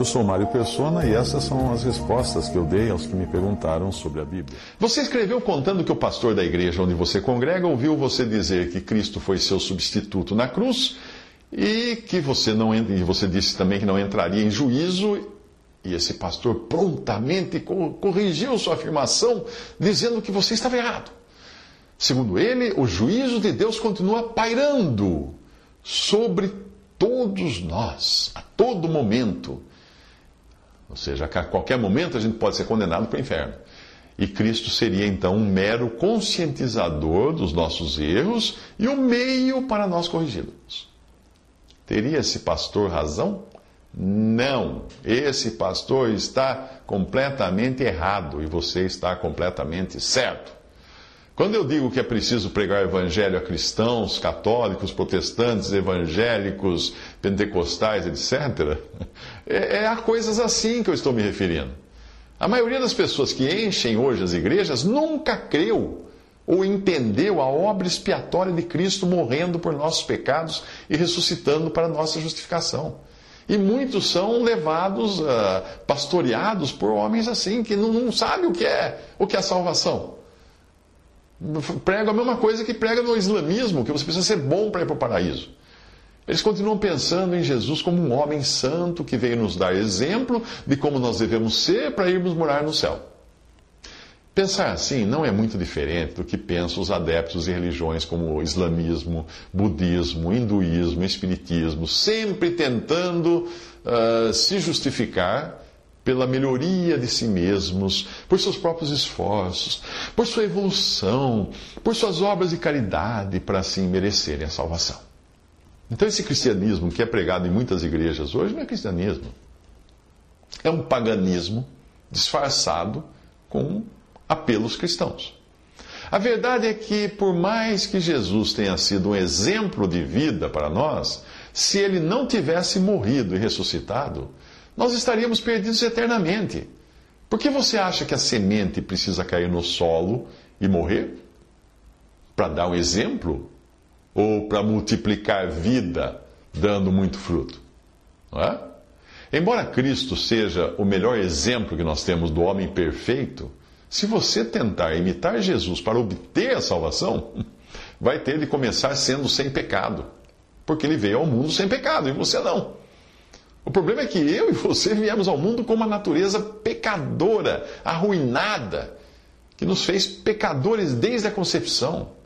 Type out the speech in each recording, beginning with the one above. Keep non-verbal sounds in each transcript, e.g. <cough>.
Eu sou Mário Persona e essas são as respostas que eu dei aos que me perguntaram sobre a Bíblia. Você escreveu contando que o pastor da igreja onde você congrega ouviu você dizer que Cristo foi seu substituto na cruz e que você não e você disse também que não entraria em juízo e esse pastor prontamente co- corrigiu sua afirmação dizendo que você estava errado. Segundo ele, o juízo de Deus continua pairando sobre todos nós, a todo momento. Ou seja, a qualquer momento a gente pode ser condenado para o inferno. E Cristo seria então um mero conscientizador dos nossos erros e o meio para nós corrigi-los. Teria esse pastor razão? Não. Esse pastor está completamente errado e você está completamente certo. Quando eu digo que é preciso pregar o evangelho a cristãos, católicos, protestantes, evangélicos, pentecostais, etc., é, é a coisas assim que eu estou me referindo. A maioria das pessoas que enchem hoje as igrejas nunca creu ou entendeu a obra expiatória de Cristo morrendo por nossos pecados e ressuscitando para nossa justificação. E muitos são levados, ah, pastoreados por homens assim, que não, não sabem o que é, o que é salvação pregam a mesma coisa que prega no islamismo, que você precisa ser bom para ir para o paraíso. Eles continuam pensando em Jesus como um homem santo que veio nos dar exemplo de como nós devemos ser para irmos morar no céu. Pensar assim não é muito diferente do que pensam os adeptos de religiões como o islamismo, budismo, hinduísmo, espiritismo, sempre tentando uh, se justificar pela melhoria de si mesmos, por seus próprios esforços, por sua evolução, por suas obras de caridade, para assim merecerem a salvação. Então, esse cristianismo que é pregado em muitas igrejas hoje não é cristianismo. É um paganismo disfarçado com apelos cristãos. A verdade é que, por mais que Jesus tenha sido um exemplo de vida para nós, se ele não tivesse morrido e ressuscitado, nós estaríamos perdidos eternamente. Por que você acha que a semente precisa cair no solo e morrer? Para dar um exemplo? Ou para multiplicar vida, dando muito fruto? Não é? Embora Cristo seja o melhor exemplo que nós temos do homem perfeito, se você tentar imitar Jesus para obter a salvação, <laughs> vai ter de começar sendo sem pecado. Porque ele veio ao mundo sem pecado e você não. O problema é que eu e você viemos ao mundo com uma natureza pecadora, arruinada, que nos fez pecadores desde a concepção.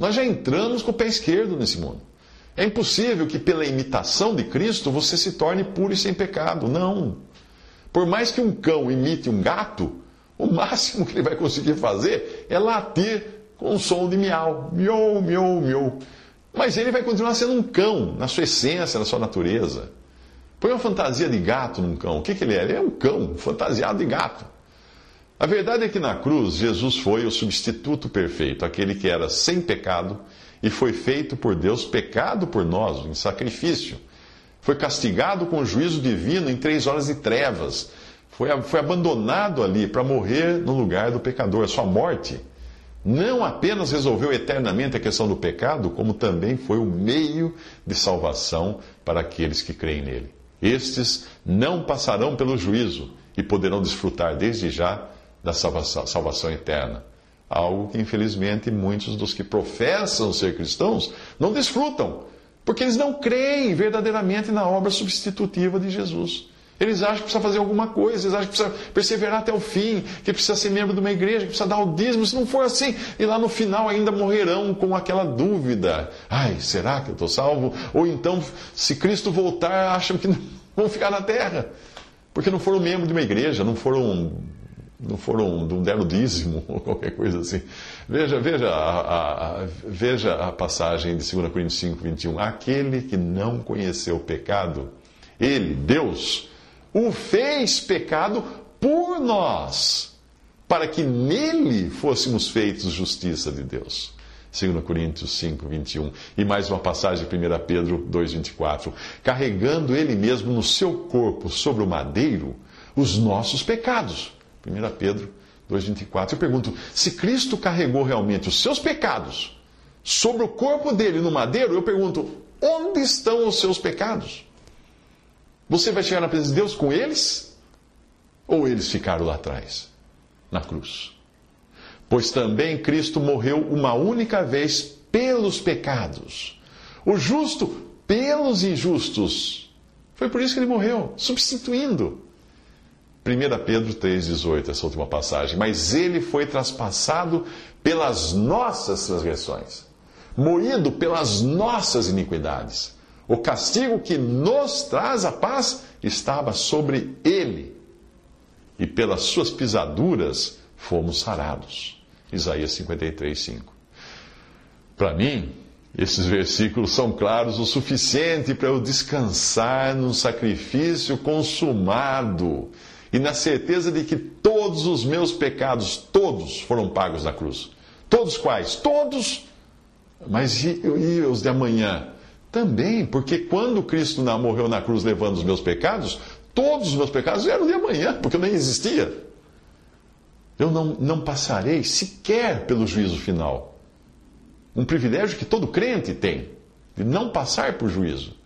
Nós já entramos com o pé esquerdo nesse mundo. É impossível que, pela imitação de Cristo, você se torne puro e sem pecado. Não. Por mais que um cão imite um gato, o máximo que ele vai conseguir fazer é latir com um som de miau. Miau, miau, miau. Mas ele vai continuar sendo um cão, na sua essência, na sua natureza. Põe uma fantasia de gato num cão. O que, que ele é? Ele é um cão, fantasiado de gato. A verdade é que na cruz, Jesus foi o substituto perfeito, aquele que era sem pecado e foi feito por Deus pecado por nós, em sacrifício. Foi castigado com juízo divino em três horas de trevas. Foi, foi abandonado ali para morrer no lugar do pecador. A sua morte não apenas resolveu eternamente a questão do pecado, como também foi o meio de salvação para aqueles que creem nele. Estes não passarão pelo juízo e poderão desfrutar desde já da salvação, salvação eterna. Algo que, infelizmente, muitos dos que professam ser cristãos não desfrutam, porque eles não creem verdadeiramente na obra substitutiva de Jesus. Eles acham que precisa fazer alguma coisa, eles acham que precisa perseverar até o fim, que precisa ser membro de uma igreja, que precisa dar o dízimo. Se não for assim, e lá no final ainda morrerão com aquela dúvida: ai, será que eu estou salvo? Ou então, se Cristo voltar, acham que <laughs> vão ficar na terra, porque não foram membro de uma igreja, não foram não foram, não deram dízimo ou <laughs> qualquer coisa assim. Veja, veja a, a, veja a passagem de 2 Coríntios 5, 21. Aquele que não conheceu o pecado, ele, Deus, o fez pecado por nós, para que nele fôssemos feitos justiça de Deus. 2 Coríntios 5, 21. E mais uma passagem de 1 Pedro 2, 24. Carregando ele mesmo no seu corpo sobre o madeiro os nossos pecados 1 Pedro 2,24. Eu pergunto: se Cristo carregou realmente os seus pecados sobre o corpo dele no madeiro, eu pergunto: onde estão os seus pecados? Você vai chegar na presença de Deus com eles? Ou eles ficaram lá atrás, na cruz? Pois também Cristo morreu uma única vez pelos pecados, o justo pelos injustos. Foi por isso que ele morreu, substituindo 1 Pedro 3,18, essa última passagem. Mas ele foi traspassado pelas nossas transgressões, moído pelas nossas iniquidades. O castigo que nos traz a paz estava sobre ele, e pelas suas pisaduras fomos sarados. Isaías 53, 5. Para mim, esses versículos são claros o suficiente para eu descansar num sacrifício consumado e na certeza de que todos os meus pecados, todos foram pagos na cruz. Todos quais? Todos. Mas e, e os de amanhã? Também, porque quando Cristo morreu na cruz levando os meus pecados, todos os meus pecados eram de amanhã, porque eu nem existia. Eu não, não passarei sequer pelo juízo final. Um privilégio que todo crente tem, de não passar por juízo,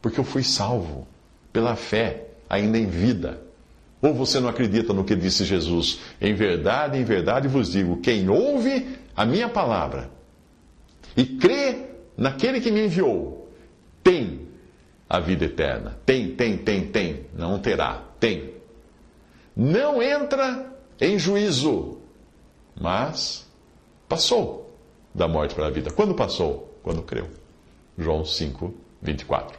porque eu fui salvo pela fé, ainda em vida. Ou você não acredita no que disse Jesus? Em verdade, em verdade vos digo: quem ouve a minha palavra e crê naquele que me enviou, tem a vida eterna. Tem, tem, tem, tem. Não terá. Tem. Não entra em juízo, mas passou da morte para a vida. Quando passou? Quando creu. João 5, 24.